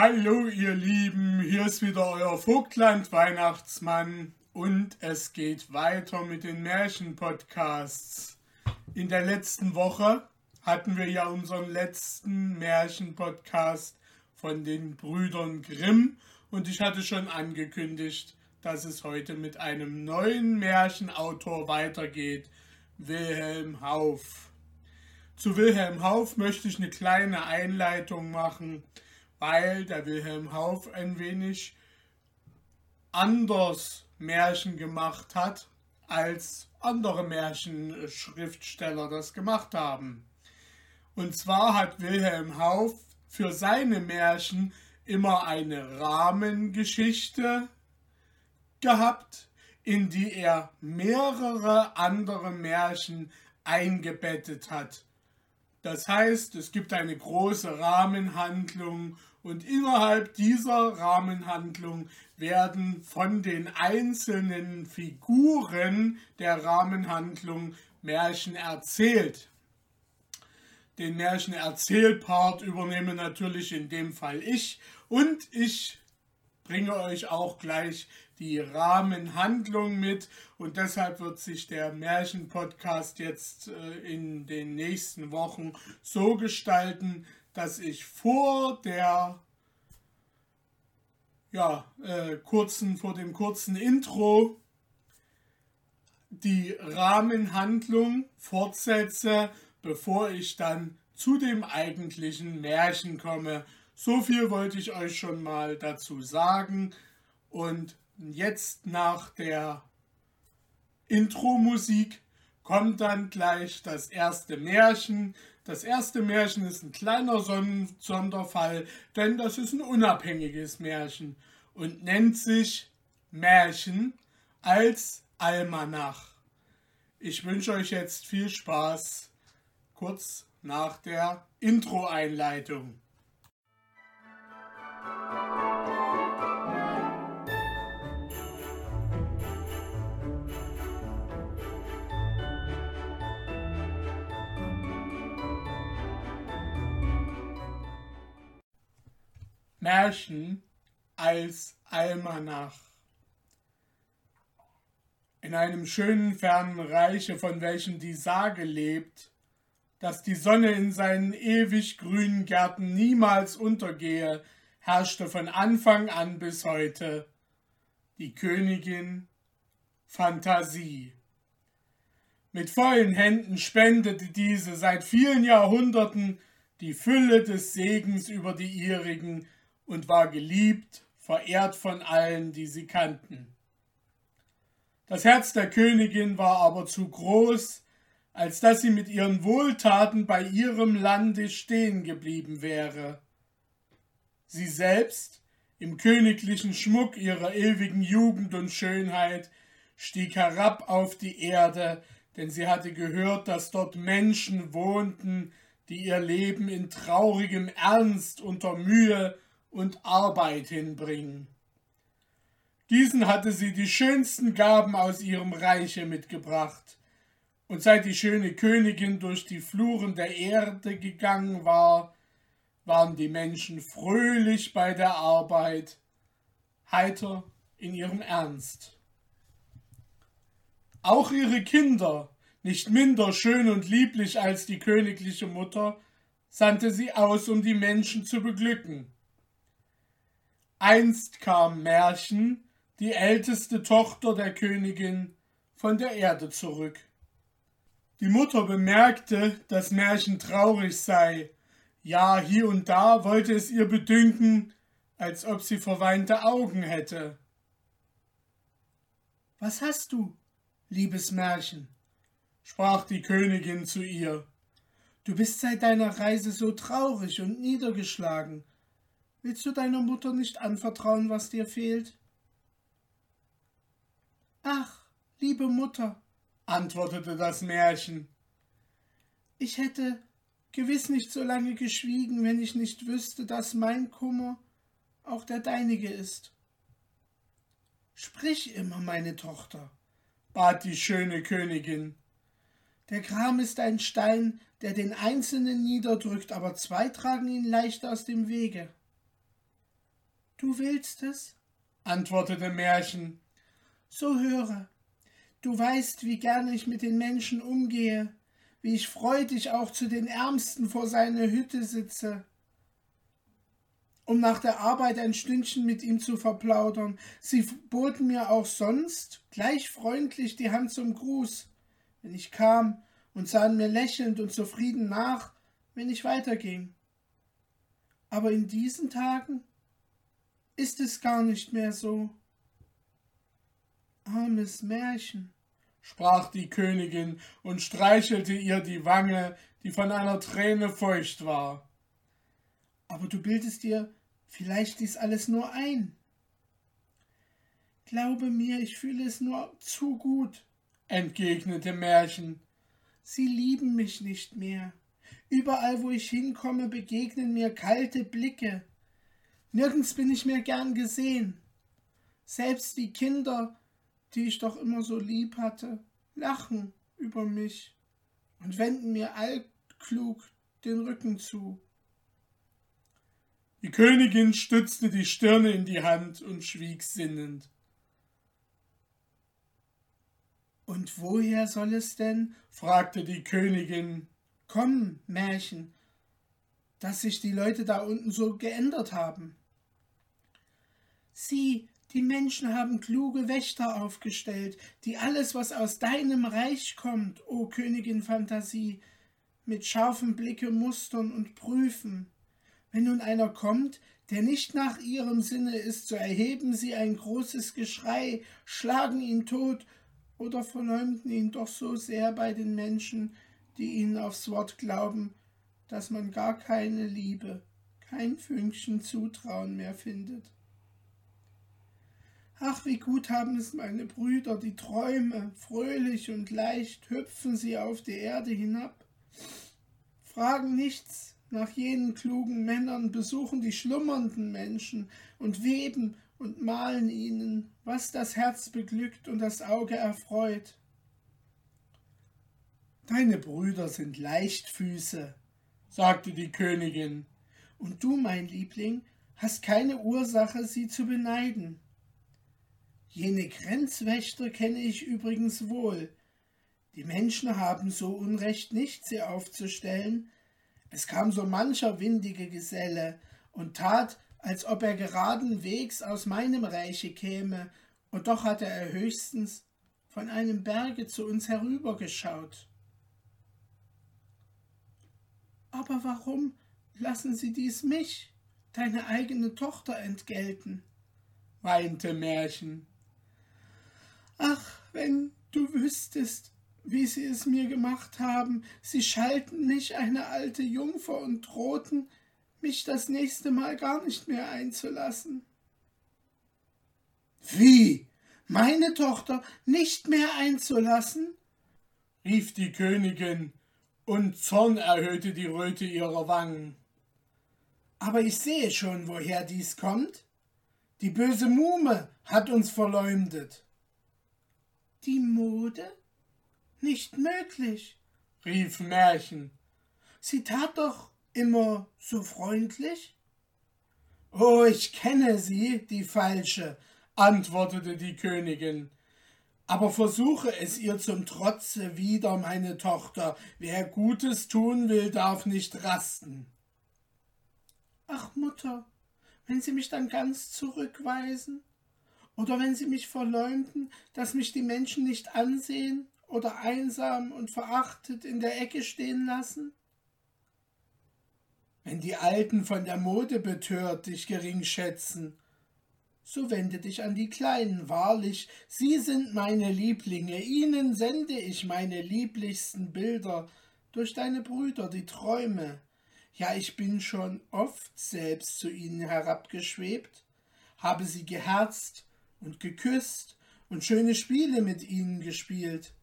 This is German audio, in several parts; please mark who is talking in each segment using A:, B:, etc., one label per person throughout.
A: Hallo ihr Lieben, hier ist wieder euer Vogtland Weihnachtsmann und es geht weiter mit den Märchenpodcasts. In der letzten Woche hatten wir ja unseren letzten Märchenpodcast von den Brüdern Grimm und ich hatte schon angekündigt, dass es heute mit einem neuen Märchenautor weitergeht, Wilhelm Hauff. Zu Wilhelm Hauff möchte ich eine kleine Einleitung machen weil der Wilhelm Hauff ein wenig anders Märchen gemacht hat, als andere Märchenschriftsteller das gemacht haben. Und zwar hat Wilhelm Hauff für seine Märchen immer eine Rahmengeschichte gehabt, in die er mehrere andere Märchen eingebettet hat. Das heißt, es gibt eine große Rahmenhandlung und innerhalb dieser Rahmenhandlung werden von den einzelnen Figuren der Rahmenhandlung Märchen erzählt. Den Märchenerzählpart übernehme natürlich in dem Fall ich und ich bringe euch auch gleich die Rahmenhandlung mit und deshalb wird sich der Märchenpodcast jetzt äh, in den nächsten Wochen so gestalten, dass ich vor der ja, äh, kurzen, vor dem kurzen Intro die Rahmenhandlung fortsetze, bevor ich dann zu dem eigentlichen Märchen komme. So viel wollte ich euch schon mal dazu sagen. Und jetzt nach der Intro-Musik kommt dann gleich das erste Märchen. Das erste Märchen ist ein kleiner Sonderfall, denn das ist ein unabhängiges Märchen und nennt sich Märchen als Almanach. Ich wünsche euch jetzt viel Spaß kurz nach der Intro-Einleitung. Märchen als Almanach. In einem schönen fernen Reiche, von welchem die Sage lebt, dass die Sonne in seinen ewig grünen Gärten niemals untergehe, herrschte von Anfang an bis heute die Königin Fantasie. Mit vollen Händen spendete diese seit vielen Jahrhunderten die Fülle des Segens über die ihrigen und war geliebt, verehrt von allen, die sie kannten. Das Herz der Königin war aber zu groß, als dass sie mit ihren Wohltaten bei ihrem Lande stehen geblieben wäre. Sie selbst, im königlichen Schmuck ihrer ewigen Jugend und Schönheit, stieg herab auf die Erde, denn sie hatte gehört, dass dort Menschen wohnten, die ihr Leben in traurigem Ernst unter Mühe und Arbeit hinbringen. Diesen hatte sie die schönsten Gaben aus ihrem Reiche mitgebracht, und seit die schöne Königin durch die Fluren der Erde gegangen war, waren die Menschen fröhlich bei der Arbeit, heiter in ihrem Ernst. Auch ihre Kinder, nicht minder schön und lieblich als die königliche Mutter, sandte sie aus, um die Menschen zu beglücken. Einst kam Märchen, die älteste Tochter der Königin, von der Erde zurück. Die Mutter bemerkte, dass Märchen traurig sei, ja hier und da wollte es ihr bedünken, als ob sie verweinte Augen hätte. Was hast du, liebes Märchen? sprach die Königin zu ihr. Du bist seit deiner Reise so traurig und niedergeschlagen. Willst du deiner Mutter nicht anvertrauen, was dir fehlt? Ach, liebe Mutter, antwortete das Märchen, ich hätte gewiss nicht so lange geschwiegen, wenn ich nicht wüsste, dass mein Kummer auch der deinige ist. Sprich immer, meine Tochter, bat die schöne Königin. Der Gram ist ein Stein, der den Einzelnen niederdrückt, aber zwei tragen ihn leicht aus dem Wege. Du willst es? antwortete Märchen. So höre. Du weißt, wie gern ich mit den Menschen umgehe, wie ich freudig auch zu den Ärmsten vor seine Hütte sitze, um nach der Arbeit ein Stündchen mit ihm zu verplaudern. Sie boten mir auch sonst gleich freundlich die Hand zum Gruß, wenn ich kam, und sahen mir lächelnd und zufrieden nach, wenn ich weiterging. Aber in diesen Tagen ist es gar nicht mehr so. Armes Märchen, sprach die Königin und streichelte ihr die Wange, die von einer Träne feucht war. Aber du bildest dir vielleicht dies alles nur ein. Glaube mir, ich fühle es nur zu gut, entgegnete Märchen. Sie lieben mich nicht mehr. Überall, wo ich hinkomme, begegnen mir kalte Blicke. Nirgends bin ich mehr gern gesehen. Selbst die Kinder, die ich doch immer so lieb hatte, lachen über mich und wenden mir altklug den Rücken zu. Die Königin stützte die Stirne in die Hand und schwieg sinnend. Und woher soll es denn? fragte die Königin. Komm, Märchen, dass sich die Leute da unten so geändert haben. Sieh, die Menschen haben kluge Wächter aufgestellt, die alles, was aus deinem Reich kommt, o Königin Phantasie, mit scharfem Blicke mustern und prüfen. Wenn nun einer kommt, der nicht nach ihrem Sinne ist, so erheben sie ein großes Geschrei, schlagen ihn tot oder verleumden ihn doch so sehr bei den Menschen, die ihnen aufs Wort glauben, dass man gar keine Liebe, kein Fünkchen Zutrauen mehr findet. Ach, wie gut haben es meine Brüder, die Träume, fröhlich und leicht hüpfen sie auf die Erde hinab, fragen nichts nach jenen klugen Männern, besuchen die schlummernden Menschen und weben und malen ihnen, was das Herz beglückt und das Auge erfreut. Deine Brüder sind Leichtfüße, sagte die Königin, und du, mein Liebling, hast keine Ursache, sie zu beneiden. Jene Grenzwächter kenne ich übrigens wohl. Die Menschen haben so Unrecht nicht, sie aufzustellen. Es kam so mancher windige Geselle und tat, als ob er geraden Wegs aus meinem Reiche käme, und doch hatte er höchstens von einem Berge zu uns herübergeschaut. Aber warum lassen Sie dies mich, deine eigene Tochter, entgelten? weinte Märchen. Ach, wenn du wüsstest, wie sie es mir gemacht haben. Sie schalten mich, eine alte Jungfer, und drohten, mich das nächste Mal gar nicht mehr einzulassen. Wie? Meine Tochter nicht mehr einzulassen? rief die Königin, und Zorn erhöhte die Röte ihrer Wangen. Aber ich sehe schon, woher dies kommt. Die böse Muhme hat uns verleumdet. Die Mode? Nicht möglich, rief Märchen. Sie tat doch immer so freundlich. Oh, ich kenne sie, die Falsche, antwortete die Königin. Aber versuche es ihr zum Trotze wieder, meine Tochter. Wer Gutes tun will, darf nicht rasten. Ach, Mutter, wenn Sie mich dann ganz zurückweisen, oder wenn sie mich verleumden, dass mich die Menschen nicht ansehen oder einsam und verachtet in der Ecke stehen lassen? Wenn die Alten von der Mode betört dich gering schätzen, so wende dich an die Kleinen, wahrlich, sie sind meine Lieblinge, ihnen sende ich meine lieblichsten Bilder, durch deine Brüder die Träume. Ja, ich bin schon oft selbst zu ihnen herabgeschwebt, habe sie geherzt und geküsst und schöne Spiele mit ihnen gespielt.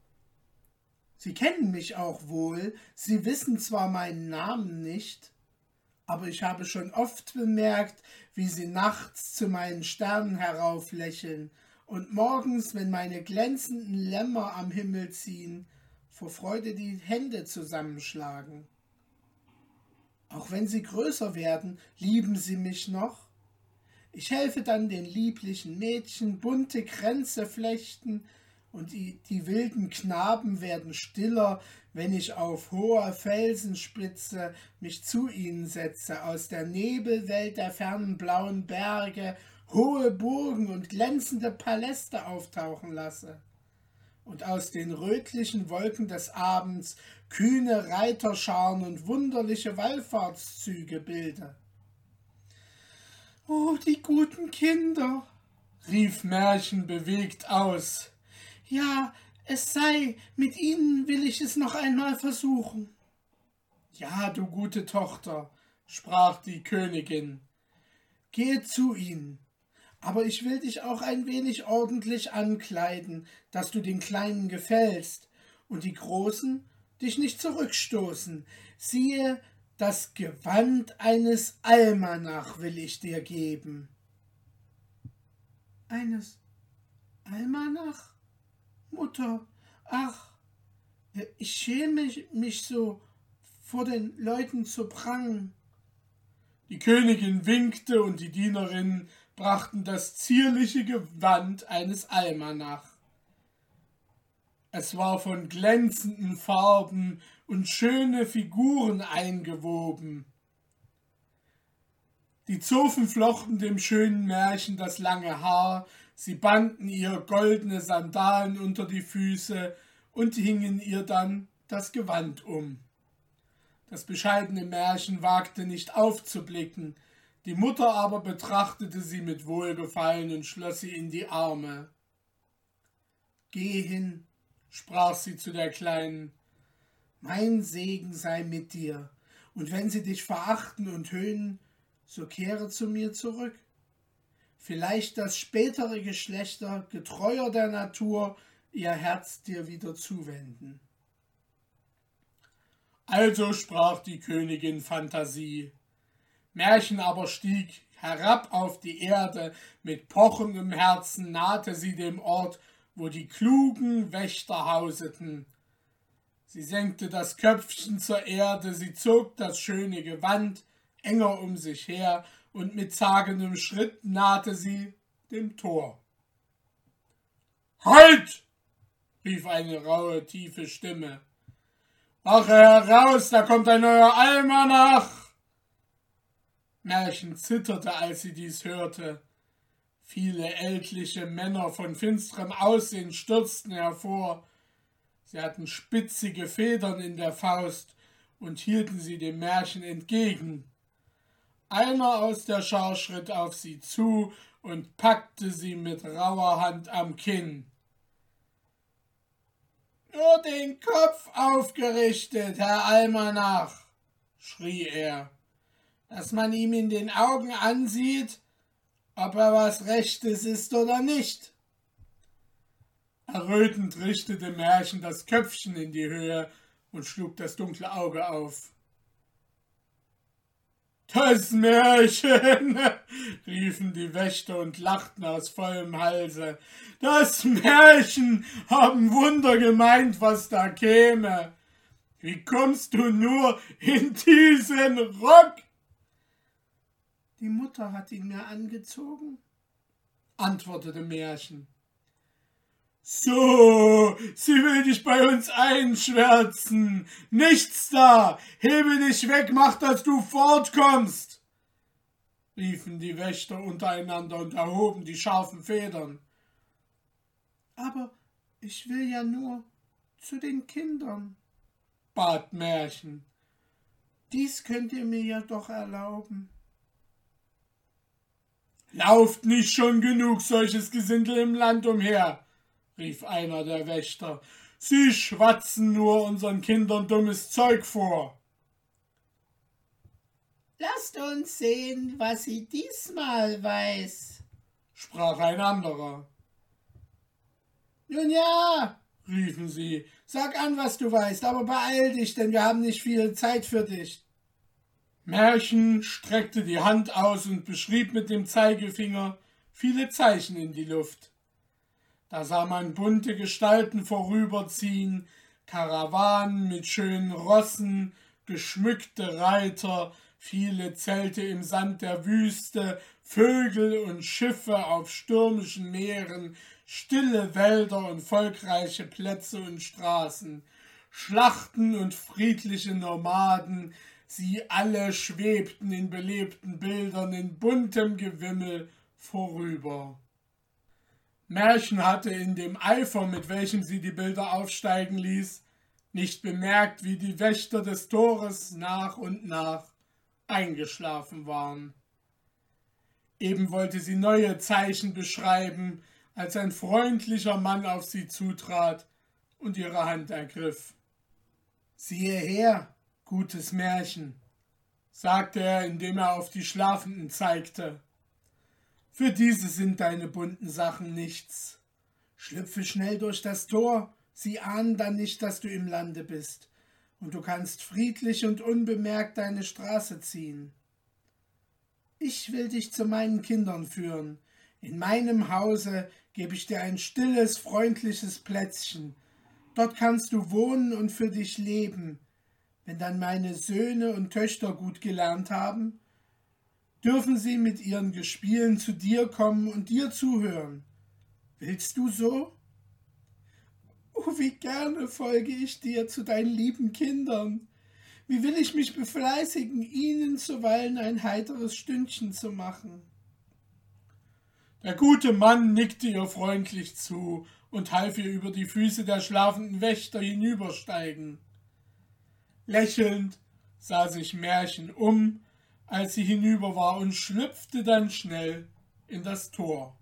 A: Sie kennen mich auch wohl, sie wissen zwar meinen Namen nicht, aber ich habe schon oft bemerkt, wie sie nachts zu meinen Sternen herauflächeln und morgens, wenn meine glänzenden Lämmer am Himmel ziehen, vor Freude die Hände zusammenschlagen. Auch wenn sie größer werden, lieben sie mich noch, Ich helfe dann den lieblichen Mädchen bunte Kränze flechten, und die, die wilden Knaben werden stiller, wenn ich auf hoher Felsenspitze mich zu ihnen setze, aus der Nebelwelt der fernen blauen Berge hohe Burgen und glänzende Paläste auftauchen lasse und aus den rötlichen Wolken des Abends kühne Reiterscharen und wunderliche Wallfahrtszüge bilde. Oh, die guten Kinder, rief Märchen bewegt aus. Ja, es sei, mit ihnen will ich es noch einmal versuchen. Ja, du gute Tochter, sprach die Königin, gehe zu ihnen, aber ich will dich auch ein wenig ordentlich ankleiden, dass du den Kleinen gefällst, und die Großen dich nicht zurückstoßen. Siehe, das Gewand eines Almanach will ich dir geben. Eines Almanach? Mutter, ach, ich schäme mich so, vor den Leuten zu prangen. Die Königin winkte und die Dienerinnen brachten das zierliche Gewand eines Almanach. Es war von glänzenden Farben und schöne Figuren eingewoben. Die Zofen flochten dem schönen Märchen das lange Haar, sie banden ihr goldene Sandalen unter die Füße und hingen ihr dann das Gewand um. Das bescheidene Märchen wagte nicht aufzublicken, die Mutter aber betrachtete sie mit Wohlgefallen und schloss sie in die Arme. Geh hin, sprach sie zu der Kleinen, mein Segen sei mit dir, und wenn sie dich verachten und höhnen, so kehre zu mir zurück. Vielleicht das spätere Geschlechter, getreuer der Natur, ihr Herz dir wieder zuwenden. Also sprach die Königin Phantasie. Märchen aber stieg herab auf die Erde, mit pochendem Herzen nahte sie dem Ort, wo die klugen Wächter hauseten. Sie senkte das Köpfchen zur Erde, sie zog das schöne Gewand enger um sich her, und mit zagendem Schritt nahte sie dem Tor. Halt! rief eine raue, tiefe Stimme. Wache heraus, da kommt ein neuer Almanach! Märchen zitterte, als sie dies hörte. Viele ältliche Männer von finsterem Aussehen stürzten hervor. Sie hatten spitzige Federn in der Faust und hielten sie dem Märchen entgegen. Einer aus der Schar schritt auf sie zu und packte sie mit rauer Hand am Kinn. Nur den Kopf aufgerichtet, Herr Almanach, schrie er dass man ihm in den Augen ansieht, ob er was Rechtes ist oder nicht. Errötend richtete Märchen das Köpfchen in die Höhe und schlug das dunkle Auge auf. Das Märchen, riefen die Wächter und lachten aus vollem Halse. Das Märchen haben Wunder gemeint, was da käme. Wie kommst du nur in diesen Rock? Die Mutter hat ihn mir angezogen, antwortete Märchen. So, sie will dich bei uns einschwärzen. Nichts da. Hebe dich weg, mach, dass du fortkommst. riefen die Wächter untereinander und erhoben die scharfen Federn. Aber ich will ja nur zu den Kindern, bat Märchen. Dies könnt ihr mir ja doch erlauben. Lauft nicht schon genug solches Gesindel im Land umher, rief einer der Wächter. Sie schwatzen nur unseren Kindern dummes Zeug vor. Lasst uns sehen, was sie diesmal weiß, sprach ein anderer. Nun ja, riefen sie, sag an, was du weißt, aber beeil dich, denn wir haben nicht viel Zeit für dich. Märchen streckte die Hand aus und beschrieb mit dem Zeigefinger viele Zeichen in die Luft. Da sah man bunte Gestalten vorüberziehen, Karawanen mit schönen Rossen, geschmückte Reiter, viele Zelte im Sand der Wüste, Vögel und Schiffe auf stürmischen Meeren, stille Wälder und volkreiche Plätze und Straßen, Schlachten und friedliche Nomaden, sie alle schwebten in belebten Bildern in buntem Gewimmel vorüber. Märchen hatte in dem Eifer, mit welchem sie die Bilder aufsteigen ließ, nicht bemerkt, wie die Wächter des Tores nach und nach eingeschlafen waren. Eben wollte sie neue Zeichen beschreiben, als ein freundlicher Mann auf sie zutrat und ihre Hand ergriff. Siehe her, gutes Märchen, sagte er, indem er auf die Schlafenden zeigte. Für diese sind deine bunten Sachen nichts. Schlüpfe schnell durch das Tor, sie ahnen dann nicht, dass du im Lande bist, und du kannst friedlich und unbemerkt deine Straße ziehen. Ich will dich zu meinen Kindern führen. In meinem Hause gebe ich dir ein stilles, freundliches Plätzchen. Dort kannst du wohnen und für dich leben. Wenn dann meine Söhne und Töchter gut gelernt haben, dürfen sie mit ihren Gespielen zu dir kommen und dir zuhören. Willst du so? Oh, wie gerne folge ich dir zu deinen lieben Kindern. Wie will ich mich befleißigen, ihnen zuweilen ein heiteres Stündchen zu machen. Der gute Mann nickte ihr freundlich zu und half ihr über die Füße der schlafenden Wächter hinübersteigen. Lächelnd sah sich Märchen um als sie hinüber war und schlüpfte dann schnell in das Tor.